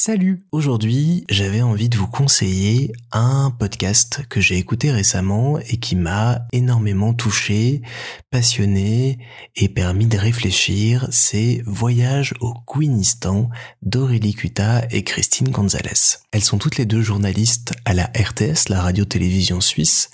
Salut Aujourd'hui, j'avais envie de vous conseiller un podcast que j'ai écouté récemment et qui m'a énormément touché, passionné et permis de réfléchir. C'est Voyage au Guinistan d'Aurélie Cuta et Christine Gonzalez. Elles sont toutes les deux journalistes à la RTS, la radio-télévision suisse,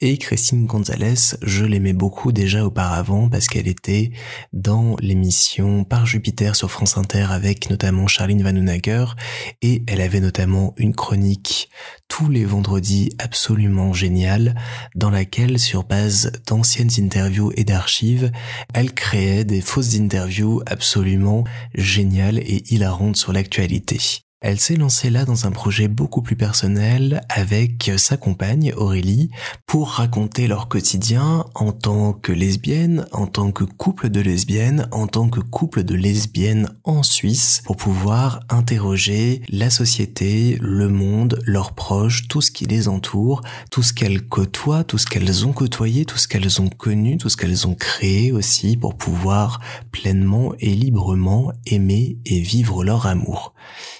et Christine Gonzalez, je l'aimais beaucoup déjà auparavant parce qu'elle était dans l'émission Par Jupiter sur France Inter avec notamment Charline Vanhoenacker et elle avait notamment une chronique tous les vendredis absolument géniale dans laquelle sur base d'anciennes interviews et d'archives, elle créait des fausses interviews absolument géniales et hilarantes sur l'actualité. Elle s'est lancée là dans un projet beaucoup plus personnel avec sa compagne Aurélie pour raconter leur quotidien en tant que lesbienne, en tant que couple de lesbiennes, en tant que couple de lesbiennes en Suisse pour pouvoir interroger la société, le monde, leurs proches, tout ce qui les entoure, tout ce qu'elles côtoient, tout ce qu'elles ont côtoyé, tout ce qu'elles ont connu, tout ce qu'elles ont créé aussi pour pouvoir pleinement et librement aimer et vivre leur amour.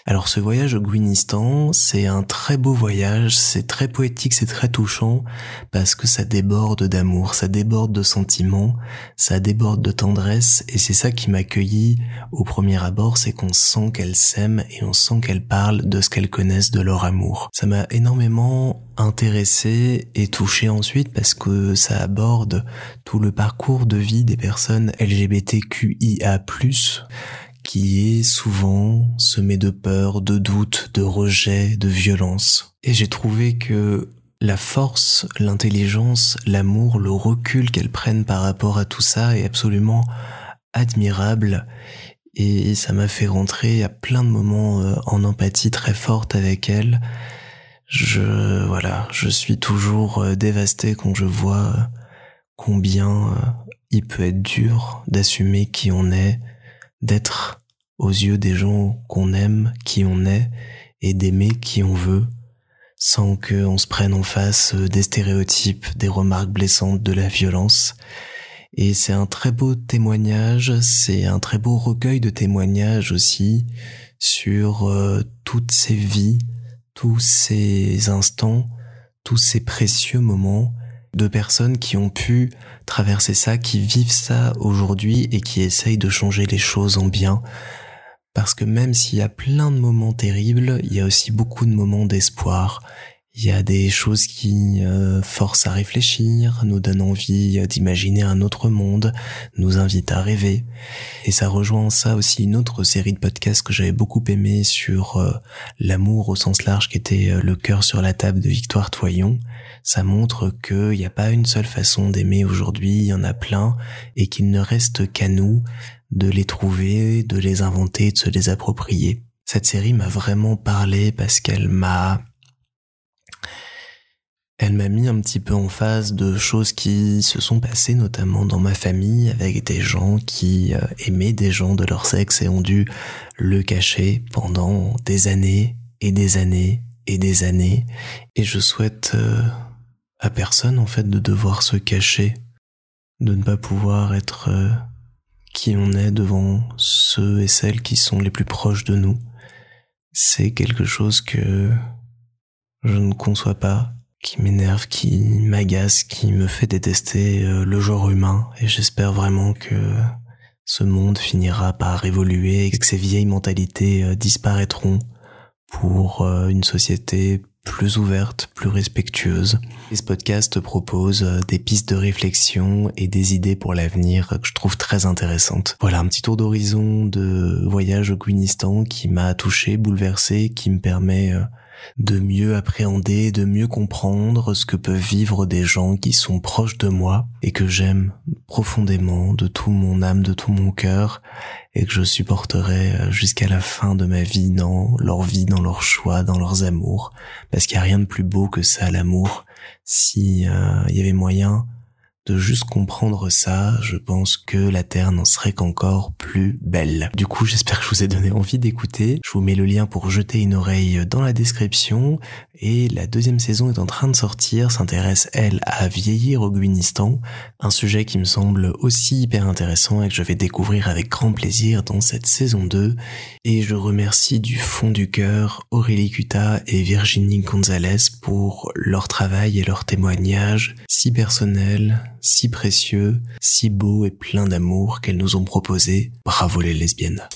Alors ce voyage au Guinistan, c'est un très beau voyage, c'est très poétique, c'est très touchant, parce que ça déborde d'amour, ça déborde de sentiments, ça déborde de tendresse, et c'est ça qui m'accueillit au premier abord, c'est qu'on sent qu'elles s'aiment et on sent qu'elles parlent de ce qu'elles connaissent de leur amour. Ça m'a énormément intéressé et touché ensuite parce que ça aborde tout le parcours de vie des personnes LGBTQIA+, qui est souvent semé de peur, de doute, de rejet, de violence. Et j'ai trouvé que la force, l'intelligence, l'amour, le recul qu'elles prennent par rapport à tout ça est absolument admirable et ça m'a fait rentrer à plein de moments euh, en empathie très forte avec elles. Je voilà, je suis toujours euh, dévasté quand je vois euh, combien il peut être dur d'assumer qui on est, d'être aux yeux des gens qu'on aime, qui on est, et d'aimer qui on veut, sans qu'on se prenne en face des stéréotypes, des remarques blessantes, de la violence. Et c'est un très beau témoignage, c'est un très beau recueil de témoignages aussi sur euh, toutes ces vies, tous ces instants, tous ces précieux moments de personnes qui ont pu traverser ça, qui vivent ça aujourd'hui et qui essayent de changer les choses en bien. Parce que même s'il y a plein de moments terribles, il y a aussi beaucoup de moments d'espoir. Il y a des choses qui euh, forcent à réfléchir, nous donnent envie d'imaginer un autre monde, nous invitent à rêver. Et ça rejoint ça aussi une autre série de podcasts que j'avais beaucoup aimé sur euh, l'amour au sens large qui était euh, Le cœur sur la table de Victoire Toyon, ça montre qu'il n'y a pas une seule façon d'aimer aujourd'hui, il y en a plein, et qu'il ne reste qu'à nous de les trouver, de les inventer, de se les approprier. Cette série m'a vraiment parlé parce qu'elle m'a elle m'a mis un petit peu en face de choses qui se sont passées notamment dans ma famille avec des gens qui euh, aimaient des gens de leur sexe et ont dû le cacher pendant des années et des années et des années et je souhaite euh, à personne en fait de devoir se cacher, de ne pas pouvoir être euh, qui on est devant ceux et celles qui sont les plus proches de nous. C'est quelque chose que je ne conçois pas, qui m'énerve, qui m'agace, qui me fait détester euh, le genre humain et j'espère vraiment que ce monde finira par évoluer et que ces vieilles mentalités euh, disparaîtront pour une société plus ouverte, plus respectueuse. Et ce podcast propose euh, des pistes de réflexion et des idées pour l'avenir que je trouve très intéressantes. Voilà un petit tour d'horizon de voyage au Guinistan qui m'a touché, bouleversé, qui me permet euh, de mieux appréhender, de mieux comprendre ce que peuvent vivre des gens qui sont proches de moi et que j'aime profondément de tout mon âme, de tout mon cœur et que je supporterai euh, jusqu'à la fin de ma vie dans leur vie, dans leurs choix, dans leurs amours parce qu'il n'y a rien de plus beau que ça, l'amour. Si euh, il y avait moyen juste comprendre ça, je pense que la Terre n'en serait qu'encore plus plus belle. Du coup, j'espère que je vous ai donné envie d'écouter. Je vous mets le lien pour jeter une oreille dans la description. Et la deuxième saison est en train de sortir, s'intéresse, elle, à vieillir au Guinistan. Un sujet qui me semble aussi hyper intéressant et que je vais découvrir avec grand plaisir dans cette saison 2. Et je remercie du fond du cœur Aurélie Cuta et Virginie Gonzalez pour leur travail et leur témoignage si personnel, si précieux, si beau et plein d'amour qu'elles nous ont proposé. Bravo les lesbiennes.